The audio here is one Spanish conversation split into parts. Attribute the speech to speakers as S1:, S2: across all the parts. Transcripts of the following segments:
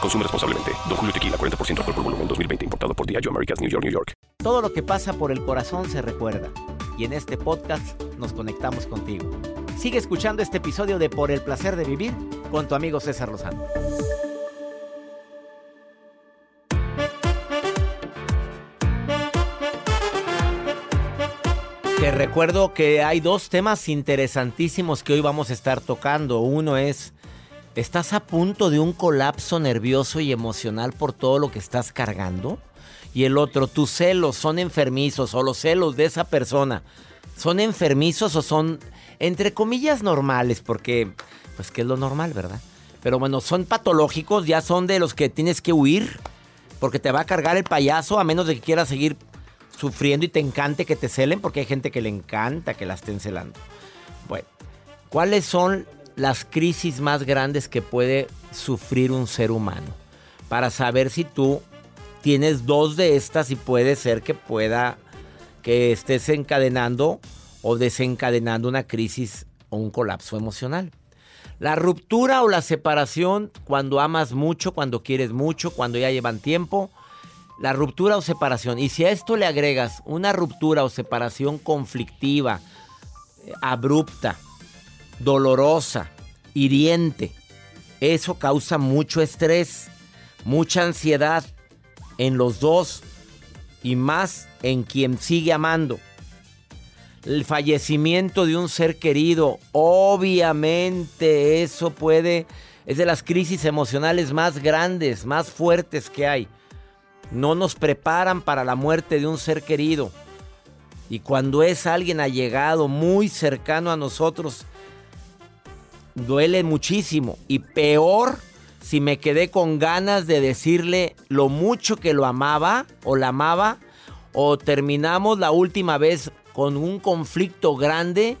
S1: Consume responsablemente. Don Julio Tequila, 40% alcohol por volumen, 2020. Importado por Diageo Americas, New York, New York.
S2: Todo lo que pasa por el corazón se recuerda. Y en este podcast nos conectamos contigo. Sigue escuchando este episodio de Por el Placer de Vivir con tu amigo César Lozano. Te recuerdo que hay dos temas interesantísimos que hoy vamos a estar tocando. Uno es, ¿estás a punto de un colapso nervioso y emocional por todo lo que estás cargando? Y el otro, ¿tus celos son enfermizos o los celos de esa persona son enfermizos o son, entre comillas, normales? Porque, pues, ¿qué es lo normal, verdad? Pero bueno, son patológicos, ya son de los que tienes que huir porque te va a cargar el payaso a menos de que quieras seguir sufriendo y te encante que te celen, porque hay gente que le encanta que la estén celando. Bueno, ¿cuáles son las crisis más grandes que puede sufrir un ser humano? Para saber si tú tienes dos de estas y puede ser que pueda que estés encadenando o desencadenando una crisis o un colapso emocional. La ruptura o la separación cuando amas mucho, cuando quieres mucho, cuando ya llevan tiempo, la ruptura o separación. Y si a esto le agregas una ruptura o separación conflictiva, eh, abrupta, dolorosa, hiriente, eso causa mucho estrés, mucha ansiedad en los dos y más en quien sigue amando. El fallecimiento de un ser querido, obviamente eso puede, es de las crisis emocionales más grandes, más fuertes que hay no nos preparan para la muerte de un ser querido. Y cuando es alguien allegado, muy cercano a nosotros, duele muchísimo. Y peor si me quedé con ganas de decirle lo mucho que lo amaba o la amaba, o terminamos la última vez con un conflicto grande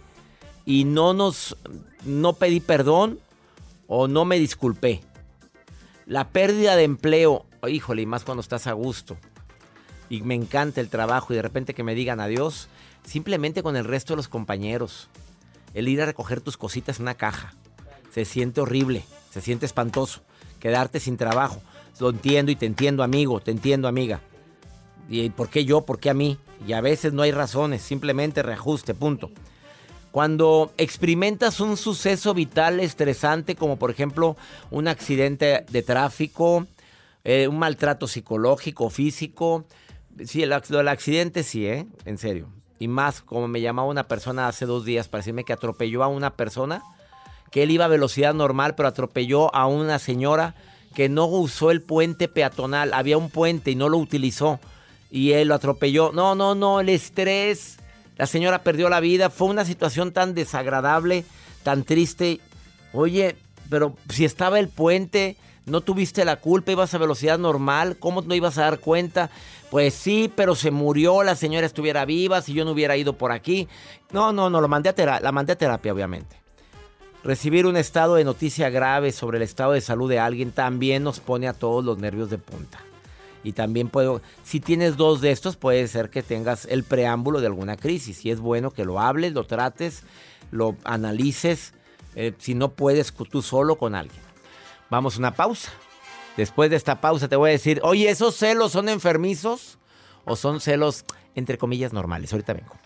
S2: y no nos no pedí perdón o no me disculpé. La pérdida de empleo híjole, y más cuando estás a gusto. Y me encanta el trabajo y de repente que me digan adiós, simplemente con el resto de los compañeros. El ir a recoger tus cositas en una caja. Se siente horrible, se siente espantoso. Quedarte sin trabajo. Lo entiendo y te entiendo, amigo, te entiendo, amiga. ¿Y por qué yo? ¿Por qué a mí? Y a veces no hay razones, simplemente reajuste, punto. Cuando experimentas un suceso vital estresante, como por ejemplo un accidente de tráfico, eh, un maltrato psicológico, físico. Sí, el, el accidente sí, ¿eh? En serio. Y más, como me llamaba una persona hace dos días para decirme que atropelló a una persona, que él iba a velocidad normal, pero atropelló a una señora que no usó el puente peatonal. Había un puente y no lo utilizó. Y él lo atropelló. No, no, no, el estrés. La señora perdió la vida. Fue una situación tan desagradable, tan triste. Oye, pero si estaba el puente, no tuviste la culpa, ibas a velocidad normal, ¿cómo no ibas a dar cuenta? Pues sí, pero se murió, la señora estuviera viva, si yo no hubiera ido por aquí. No, no, no, lo mandé a la mandé a terapia, obviamente. Recibir un estado de noticia grave sobre el estado de salud de alguien también nos pone a todos los nervios de punta. Y también puedo, si tienes dos de estos, puede ser que tengas el preámbulo de alguna crisis. Y es bueno que lo hables, lo trates, lo analices, eh, si no puedes tú solo con alguien. Vamos a una pausa. Después de esta pausa te voy a decir, oye, ¿esos celos son enfermizos o son celos, entre comillas, normales? Ahorita vengo.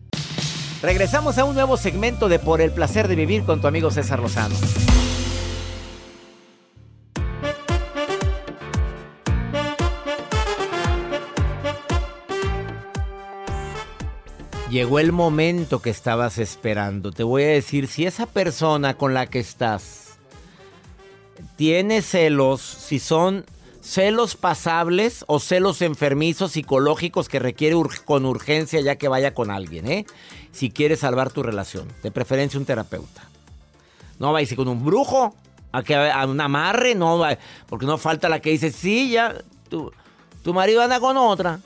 S2: Regresamos a un nuevo segmento de Por el Placer de Vivir con tu amigo César Lozano. Llegó el momento que estabas esperando. Te voy a decir, si esa persona con la que estás tiene celos, si son celos pasables o celos enfermizos psicológicos que requiere con urgencia ya que vaya con alguien, ¿eh? Si quieres salvar tu relación, de preferencia un terapeuta. No vayas con un brujo, a, que, a un amarre, no, porque no falta la que dice, sí, ya, tu, tu marido anda con otra.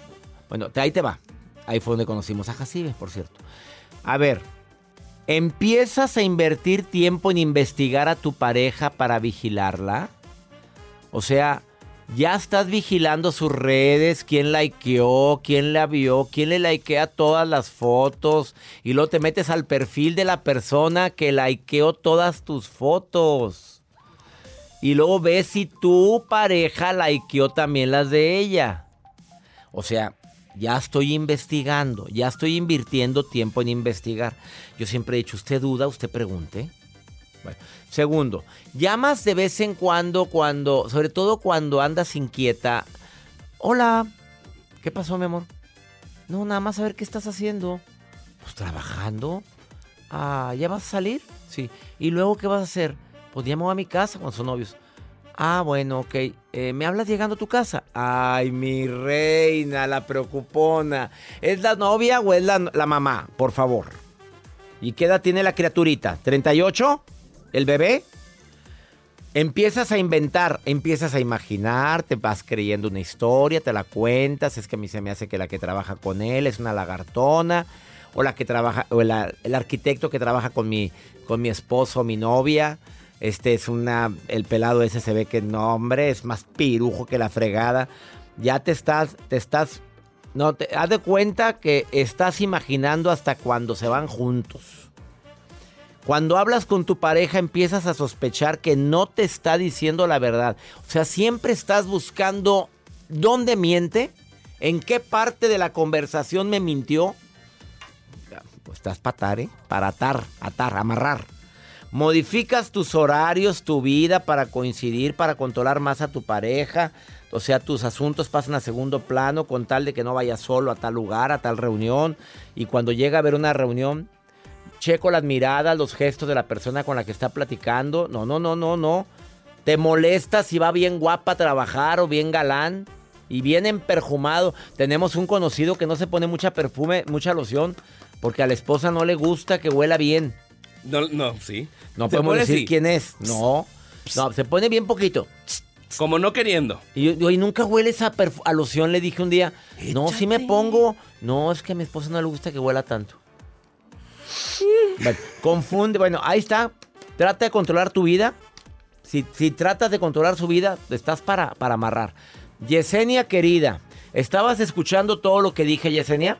S2: Bueno, ahí te va. Ahí fue donde conocimos a Jacibe, por cierto. A ver, ¿empiezas a invertir tiempo en investigar a tu pareja para vigilarla? O sea, ya estás vigilando sus redes, quién likeó, quién la vio, quién le likea todas las fotos. Y luego te metes al perfil de la persona que likeó todas tus fotos. Y luego ves si tu pareja likeó también las de ella. O sea, ya estoy investigando, ya estoy invirtiendo tiempo en investigar. Yo siempre he dicho, usted duda, usted pregunte. Segundo, llamas de vez en cuando, cuando, sobre todo cuando andas inquieta. Hola, ¿qué pasó, mi amor? No, nada más a ver qué estás haciendo. Pues trabajando. Ah, ¿ya vas a salir? Sí. ¿Y luego qué vas a hacer? Pues llamo a mi casa con sus novios. Ah, bueno, ok. Eh, ¿Me hablas llegando a tu casa? Ay, mi reina, la preocupona. ¿Es la novia o es la, la mamá? Por favor. ¿Y qué edad tiene la criaturita? ¿38? ¿El bebé? Empiezas a inventar, empiezas a imaginar, te vas creyendo una historia, te la cuentas, es que a mí se me hace que la que trabaja con él es una lagartona, o la que trabaja, o el, arquitecto que trabaja con mi, con mi esposo, mi novia, este es una, el pelado ese se ve que no, hombre, es más pirujo que la fregada. Ya te estás, te estás, no, te haz de cuenta que estás imaginando hasta cuando se van juntos. Cuando hablas con tu pareja empiezas a sospechar que no te está diciendo la verdad. O sea, siempre estás buscando dónde miente, en qué parte de la conversación me mintió. Pues estás para atar, ¿eh? Para atar, atar, amarrar. Modificas tus horarios, tu vida para coincidir, para controlar más a tu pareja. O sea, tus asuntos pasan a segundo plano con tal de que no vayas solo a tal lugar, a tal reunión. Y cuando llega a haber una reunión, checo las miradas, los gestos de la persona con la que está platicando. No, no, no, no, no. Te molesta si va bien guapa a trabajar o bien galán y bien emperjumado. Tenemos un conocido que no se pone mucha perfume, mucha loción, porque a la esposa no le gusta que huela bien.
S3: No, no, sí.
S2: No podemos decir quién es. No. No, se pone bien poquito.
S3: Como no queriendo.
S2: Y yo, nunca huele esa a loción, le dije un día. No, sí me pongo. No, es que a mi esposa no le gusta que huela tanto confunde, bueno, ahí está. Trata de controlar tu vida. Si, tratas de controlar su vida, estás para, para amarrar. Yesenia, querida, ¿estabas escuchando todo lo que dije, Yesenia?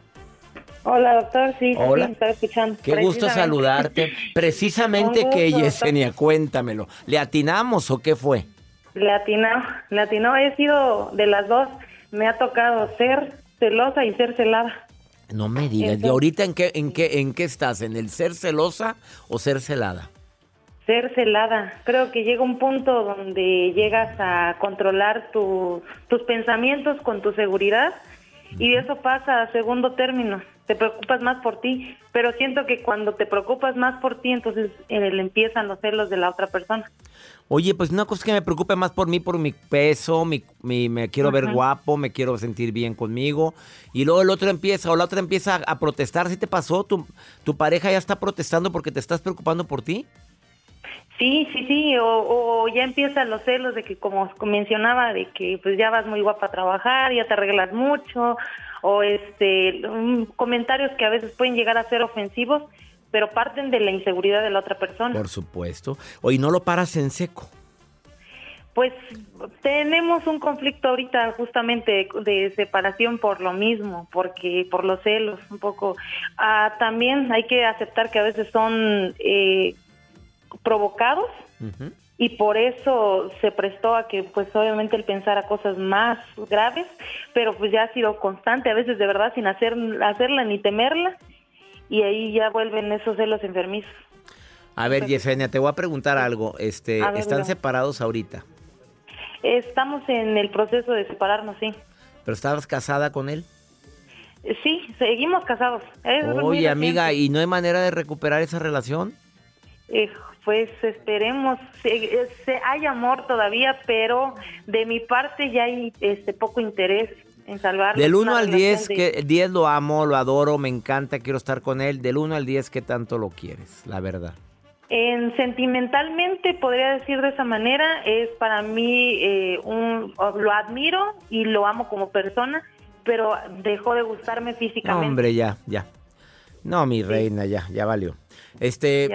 S4: Hola, doctor, sí,
S2: Hola.
S4: escuchando.
S2: Qué gusto saludarte. Precisamente que, Yesenia, cuéntamelo. ¿Le atinamos o qué fue?
S4: Le atinó, le atinó. He sido de las dos. Me ha tocado ser celosa y ser celada.
S2: No me digas. ¿Y ahorita en qué, en qué, en qué estás? ¿En el ser celosa o ser celada?
S4: Ser celada. Creo que llega un punto donde llegas a controlar tus pensamientos con tu seguridad y eso pasa a segundo término. te preocupas más por ti, pero siento que cuando te preocupas más por ti, entonces eh, le empiezan los celos de la otra persona.
S2: Oye, pues una cosa que me preocupe más por mí, por mi peso, mi, mi- me quiero ver guapo, me quiero sentir bien conmigo. Y luego el otro empieza, o la otra empieza a, a protestar. ¿Sí te pasó? ¿Tu, ¿Tu pareja ya está protestando porque te estás preocupando por ti?
S4: Sí, sí, sí, o, o ya empiezan los celos de que, como mencionaba, de que pues ya vas muy guapa a trabajar, ya te arreglas mucho, o este mm, comentarios que a veces pueden llegar a ser ofensivos, pero parten de la inseguridad de la otra persona.
S2: Por supuesto. Oye, no lo paras en seco.
S4: Pues tenemos un conflicto ahorita justamente de separación por lo mismo, porque por los celos un poco. Ah, también hay que aceptar que a veces son eh, provocados y por eso se prestó a que pues obviamente él pensara cosas más graves, pero pues ya ha sido constante, a veces de verdad sin hacer hacerla ni temerla y ahí ya vuelven esos celos enfermizos.
S2: A ver, Yesenia, te voy a preguntar algo. Este,
S4: ver,
S2: ¿Están separados ahorita?
S4: Estamos en el proceso de separarnos, sí.
S2: ¿Pero estabas casada con él?
S4: Sí, seguimos casados. Es
S2: Oye, amiga. ¿y no hay manera de recuperar esa relación?
S4: Eh, pues esperemos, se- eh, se- hay amor todavía, pero de mi parte ya hay este poco interés en salvar.
S2: Del 1
S4: una
S2: al 10,
S4: relación de-
S2: que 10 lo amo, lo adoro, me encanta, quiero estar con él. Del 1 al 10, ¿qué tanto lo quieres? La verdad.
S4: En sentimentalmente podría decir de esa manera, es para mí eh, un lo admiro y lo amo como persona, pero dejó de gustarme
S2: No,
S4: físicamente.
S2: hombre, ya, ya. No, mi reina, ya, ya valió. Este,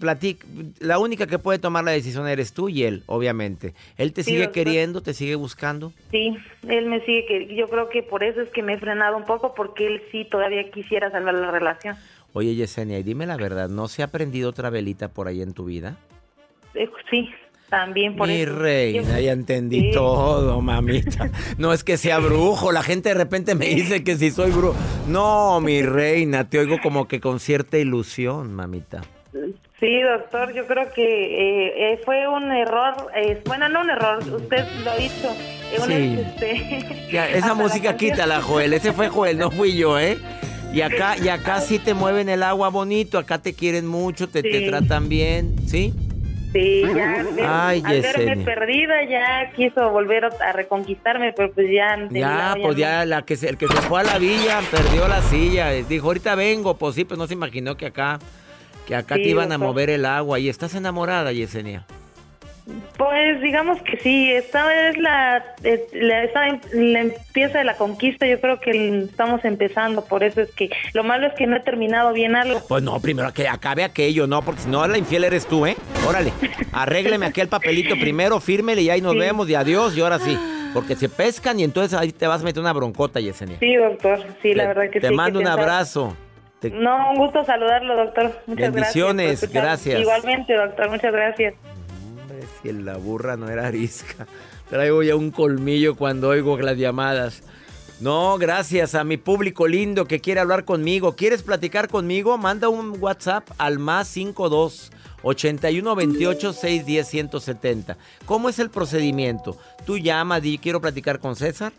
S2: platic- la única que puede tomar la decisión eres tú y él, obviamente. Él te
S4: Sí,
S2: sigue queriendo, te sigue buscando.
S4: Sí, él me sigue que yo creo que por eso es que me he frenado un poco porque él sí todavía quisiera salvar la relación.
S2: Oye, Yesenia, y dime la verdad, ¿no se ha prendido otra velita por ahí en tu vida?
S4: Eh, sí, también por
S2: Mi
S4: eso.
S2: reina, ya entendí
S4: Sí.
S2: todo, mamita. No es que sea brujo, la gente de repente me dice que si soy brujo. No, mi reina, te oigo como que con cierta ilusión, mamita.
S4: Sí, doctor, yo creo que eh, eh, fue un error, eh, bueno, no un error, usted lo hizo. eh,
S2: Sí.
S4: este,
S2: Ya, esa
S4: la
S2: música
S4: canción-
S2: quítala, Joel. Ese fue Joel, no fui yo, ¿eh? Y acá, y acá sí te mueven el agua bonito, acá te quieren mucho, te, te tratan bien, ¿sí?
S4: Sí, ya, de-
S2: Ay,
S4: al verme perdida ya quiso volver a reconquistarme, pero pues ya...
S2: Ya, pues ya la que se, el que se fue a la villa perdió la silla. Dijo, ahorita vengo, pues sí, pues no se imaginó que acá, que acá
S4: Sí,
S2: te iban a mover el agua. Y estás enamorada, Yesenia.
S4: Pues digamos que sí, esta es la, la, esta- la empieza de la conquista, yo creo que estamos empezando, por eso es que lo malo es que no he terminado bien algo.
S2: Pues no, primero que acabe aquello, no, porque si no, la infiel eres tú, ¿eh? Órale, arrégleme aquel papelito primero, fírmele y ahí nos
S4: Sí.
S2: vemos y adiós y ahora sí. Porque se pescan y entonces ahí te vas a meter una broncota, Yesenia.
S4: Sí, doctor, sí, la
S2: Te-
S4: verdad que
S2: Te
S4: sí. hay
S2: mando
S4: que
S2: un abrazo. Te-
S4: No, un gusto saludarlo, doctor. Muchas
S2: Bendiciones,
S4: gracias.
S2: gracias.
S4: Igualmente, doctor, muchas gracias.
S2: Si la burra no era arisca. Traigo ya un colmillo cuando oigo las llamadas. No, gracias a mi público lindo que quiere hablar conmigo. ¿Quieres platicar conmigo? Manda un WhatsApp al más 52 81 28 610 170. ¿Cómo es el procedimiento? Tú llamas, di quiero platicar con César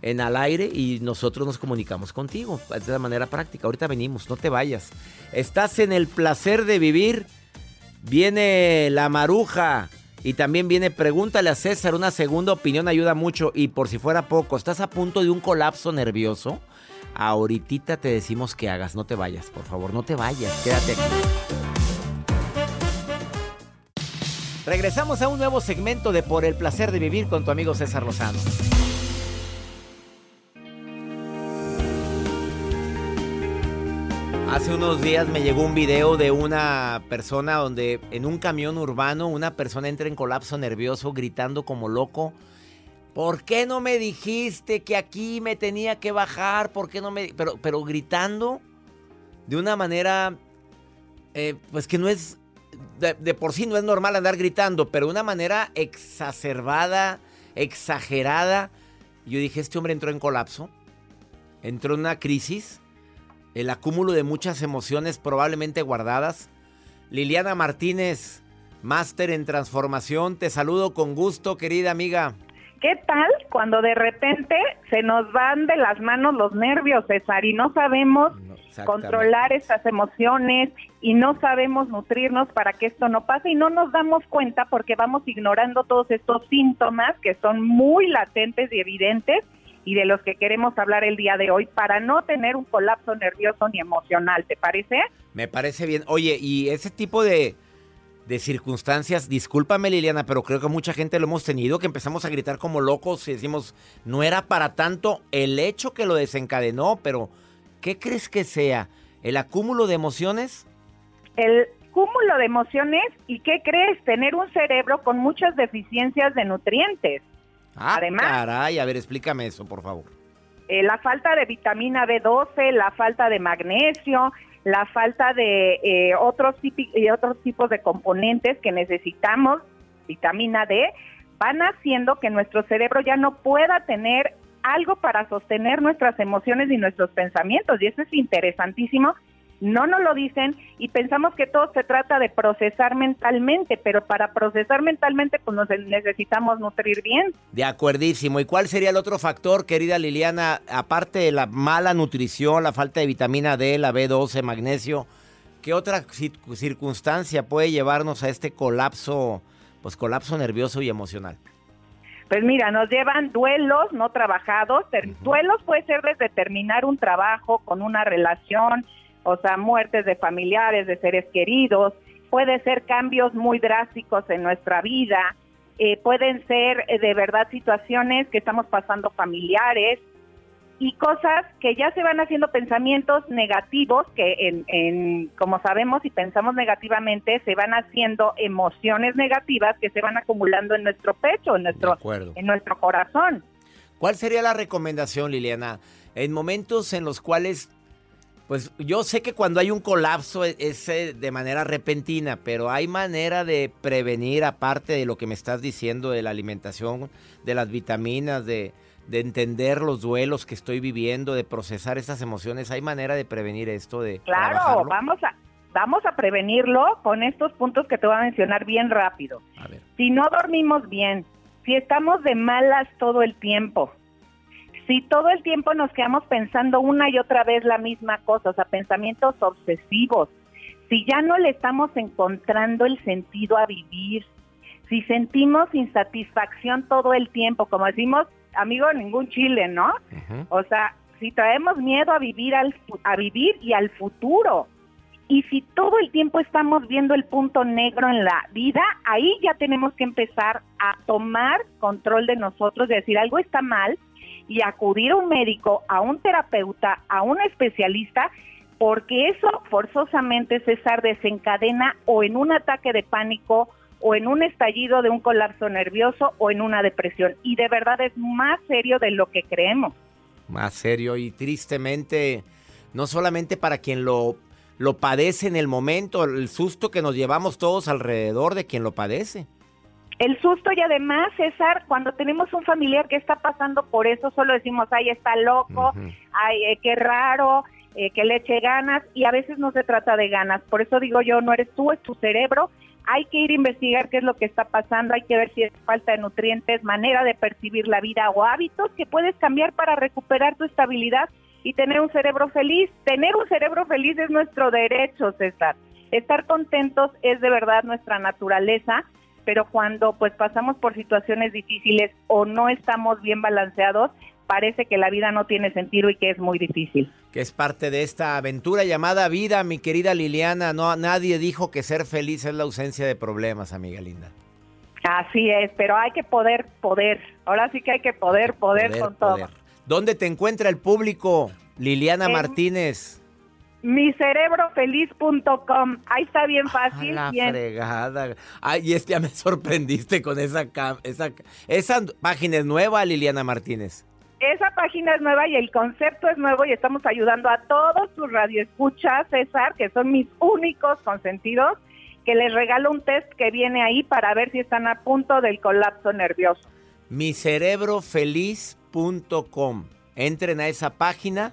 S2: en al aire y nosotros nos comunicamos contigo. De la manera práctica. Ahorita venimos, no te vayas. Estás en el placer de vivir. Viene la maruja y también viene pregúntale a César, una segunda opinión ayuda mucho y por si fuera poco, ¿estás a punto de un colapso nervioso? Ahorita te decimos que hagas, no te vayas, por favor, no te vayas, quédate aquí. Regresamos a un nuevo segmento de Por el placer de vivir con tu amigo César Lozano. Hace unos días me llegó un video de una persona donde en un camión urbano una persona entra en colapso nervioso gritando como loco. ¿Por qué no me dijiste que aquí me tenía que bajar? ¿Por qué no me...? Pero, pero gritando de una manera, eh, pues que no es... De, de por sí no es normal andar gritando, pero de una manera exacerbada, exagerada. Yo dije, este hombre entró en colapso, entró en una crisis el acúmulo de muchas emociones probablemente guardadas. Liliana Martínez, máster en transformación, te saludo con gusto, querida amiga.
S5: ¿Qué tal cuando de repente se nos van de las manos los nervios, César, y no sabemos
S2: No,
S5: controlar estas emociones y no sabemos nutrirnos para que esto no pase y no nos damos cuenta porque vamos ignorando todos estos síntomas que son muy latentes y evidentes y de los que queremos hablar el día de hoy para no tener un colapso nervioso ni emocional, ¿te parece?
S2: Me parece bien. Oye, y ese tipo de, de circunstancias, discúlpame Liliana, pero creo que mucha gente lo hemos tenido, que empezamos a gritar como locos y decimos, no era para tanto el hecho que lo desencadenó, pero ¿qué crees que sea? ¿El acúmulo de emociones?
S5: El cúmulo de emociones y ¿qué crees? Tener un cerebro con muchas deficiencias de nutrientes.
S2: Ah,
S5: Además-
S2: caray, a ver, explícame eso, por favor.
S5: Eh, la falta de vitamina B12, la falta de magnesio, la falta de eh, otros, y otros tipos de componentes que necesitamos, vitamina D, van haciendo que nuestro cerebro ya no pueda tener algo para sostener nuestras emociones y nuestros pensamientos. Y eso es interesantísimo. No nos lo dicen y pensamos que todo se trata de procesar mentalmente, pero para procesar mentalmente pues nos necesitamos nutrir bien.
S2: De acuerdísimo. ¿Y cuál sería el otro factor, querida Liliana, aparte de la mala nutrición, la falta de vitamina D, la B12, magnesio? ¿Qué otra cir- circunstancia puede llevarnos a este colapso, pues colapso nervioso y emocional?
S5: Pues mira, nos llevan duelos no trabajados. Duelos puede ser desde terminar un trabajo con una relación, o sea, muertes de familiares, de seres queridos. Puede ser cambios muy drásticos en nuestra vida. eh, pueden ser eh, de verdad situaciones que estamos pasando familiares y cosas que ya se van haciendo pensamientos negativos que en, en como sabemos si pensamos negativamente se van haciendo emociones negativas que se van acumulando en nuestro pecho, en nuestro en nuestro corazón.
S2: ¿Cuál sería la recomendación, Liliana? En momentos en los cuales, pues yo sé que cuando hay un colapso e- es, de manera repentina, pero hay manera de prevenir, aparte de lo que me estás diciendo, de la alimentación, de las vitaminas, de, de entender los duelos que estoy viviendo, de procesar esas emociones. ¿Hay manera de prevenir esto, de
S5: Claro, vamos a vamos a prevenirlo con estos puntos que te voy a mencionar bien rápido.
S2: A ver.
S5: Si no dormimos bien, si estamos de malas todo el tiempo, si todo el tiempo nos quedamos pensando una y otra vez la misma cosa, o sea, pensamientos obsesivos, si ya no le estamos encontrando el sentido a vivir, si sentimos insatisfacción todo el tiempo, como decimos, amigo, ningún chile, ¿no? O sea, si traemos miedo a vivir al a vivir y al futuro. Y si todo el tiempo estamos viendo el punto negro en la vida, ahí ya tenemos que empezar a tomar control de nosotros, de decir algo está mal y acudir a un médico, a un terapeuta, a un especialista, porque eso forzosamente, César, desencadena o en un ataque de pánico o en un estallido de un colapso nervioso o en una depresión. Y de verdad es más serio de lo que creemos.
S2: Más serio y tristemente, no solamente para quien lo, lo padece en el momento, el susto que nos llevamos todos alrededor de quien lo padece.
S5: El susto y además, César, cuando tenemos un familiar que está pasando por eso, solo decimos, ay, está loco, ay, eh, qué raro, eh, que le eche ganas, y a veces no se trata de ganas. Por eso digo yo, no eres tú, es tu cerebro. Hay que ir a investigar qué es lo que está pasando, hay que ver si es falta de nutrientes, manera de percibir la vida o hábitos que puedes cambiar para recuperar tu estabilidad y tener un cerebro feliz. Tener un cerebro feliz es nuestro derecho, César. Estar contentos es de verdad nuestra naturaleza, pero cuando pues pasamos por situaciones difíciles o no estamos bien balanceados, parece que la vida no tiene sentido y que es muy difícil.
S2: que es parte de esta aventura llamada vida, mi querida Liliana. No, nadie dijo que ser feliz es la ausencia de problemas, amiga linda.
S5: Así es, pero hay que poder, poder. Ahora sí que hay que poder, poder, con
S2: poder.
S5: todo.
S2: ¿Dónde te encuentra el público? Liliana
S5: En-
S2: Martínez.
S5: Micerebrofeliz.com. Ahí está bien
S2: A
S5: fácil,
S2: la
S5: bien.
S2: fregada. Ay, este ya me sorprendiste con esa, esa esa página es nueva, Liliana Martínez.
S5: Esa página es nueva y el concepto es nuevo y estamos ayudando a todos tus radioescuchas, César, que son mis únicos consentidos, que les regalo un test que viene ahí para ver si están a punto del colapso nervioso.
S2: micerebrofeliz.com. Entren a esa página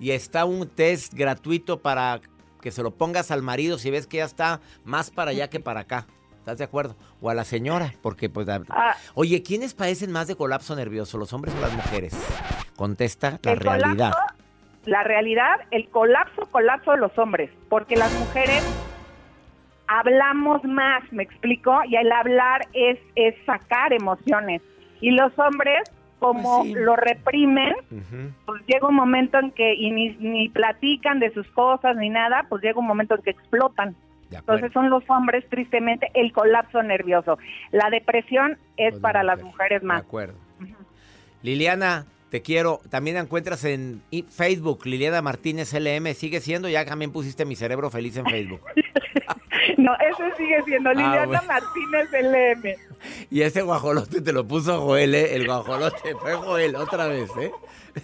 S2: y está un test gratuito para que se lo pongas al marido si ves que ya está más para allá que para acá. ¿Estás de acuerdo? O a la señora, porque pues...
S5: Ah.
S2: Oye, ¿quiénes padecen más de colapso nervioso, los hombres o las mujeres? Contesta la realidad.
S5: colapso, la realidad, el colapso, colapso de los hombres, porque las mujeres hablamos más, me explico, y el hablar es, es sacar emociones. Y los hombres, como
S2: Pues sí.
S5: lo reprimen, pues llega un momento en que y ni, ni platican de sus cosas ni nada, pues llega un momento en que explotan.
S2: De.
S5: Entonces son los hombres, tristemente, el colapso nervioso. La depresión es
S2: Pues,
S5: para
S2: la
S5: las
S2: mujer.
S5: mujeres
S2: De
S5: más.
S2: acuerdo. Liliana, te quiero. También la encuentras en Facebook, Liliana Martínez LM. Sigue siendo, ya también pusiste mi cerebro feliz en Facebook.
S5: No, ese sigue siendo Liliana
S2: Ah, bueno.
S5: Martínez LM.
S2: Y ese guajolote te lo puso Joel, ¿eh? El guajolote fue Joel otra vez, ¿eh?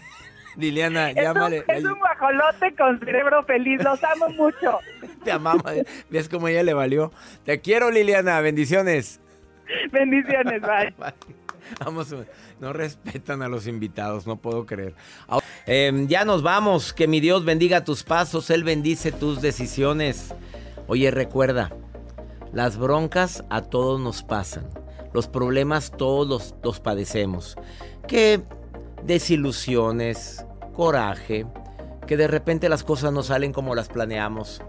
S2: Liliana,
S5: Es un,
S2: llámale.
S5: es un guajolote con cerebro feliz, los amo mucho.
S2: Te amamos. ¿Ves cómo ella le valió? Te quiero, Liliana. Bendiciones.
S5: Bendiciones, bye.
S2: Vamos, no respetan a los invitados, no puedo creer. Em, ya nos vamos, que mi Dios bendiga tus pasos, Él bendice tus decisiones. Oye, recuerda, las broncas a todos nos pasan, los problemas todos los, padecemos. Que desilusiones, coraje, que de repente las cosas no salen como las planeamos.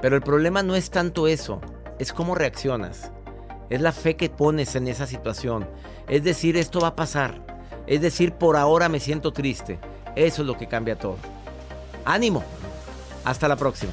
S2: Pero el problema no es tanto eso, es cómo reaccionas. Es la fe que pones en esa situación. Es decir, esto va a pasar. Es decir, por ahora me siento triste. Eso es lo que cambia todo. Ánimo. Hasta la próxima.